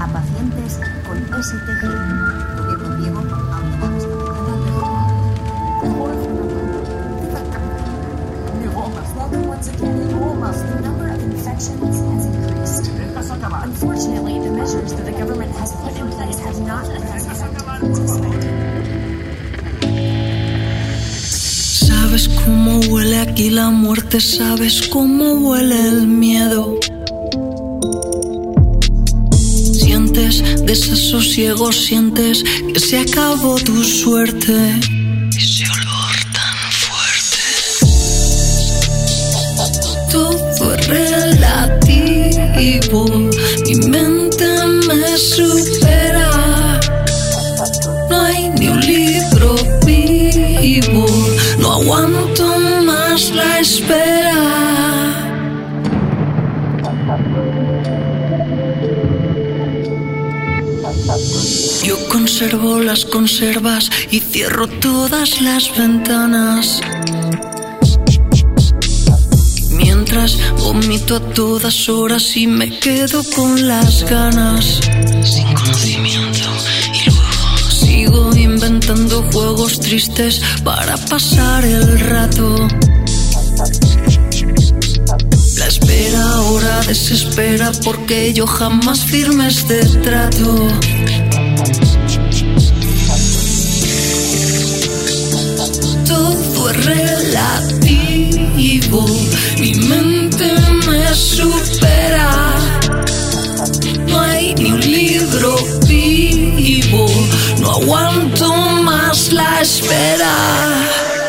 a pacientes con STG. Gobierno griego ha ordenado esta Once again, the number of infections has increased. Unfortunately, the measures that the government has put in place have not been as effective as expected. Sabes cómo huele aquí la muerte, sabes cómo huele el miedo. Desasosiego, sientes que se acabó tu suerte. Ese olor tan fuerte. Todo es relativo, mi mente me supera. No hay ni un libro vivo, no aguanto más la espera. Yo conservo las conservas y cierro todas las ventanas. Mientras vomito a todas horas y me quedo con las ganas. Sin conocimiento y luego sigo inventando juegos tristes para pasar el rato. La espera ahora desespera porque yo jamás firme este trato. tiempo mi mente me supera. No hay ni un libro vivo, no aguanto más la espera.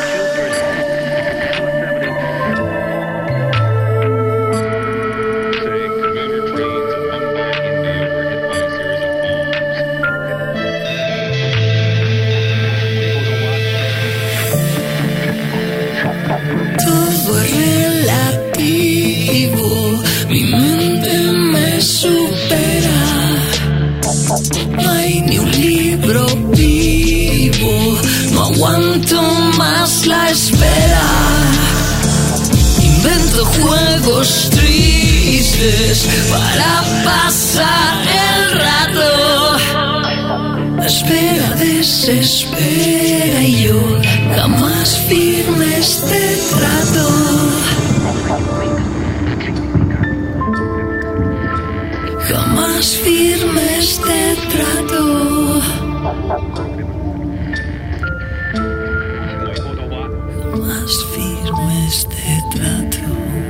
Ni un libro vivo, no aguanto más la espera. Invento juegos tristes para pasar el rato. La espera desespera y yo Jamás firme este trato. Jamás firme este trato.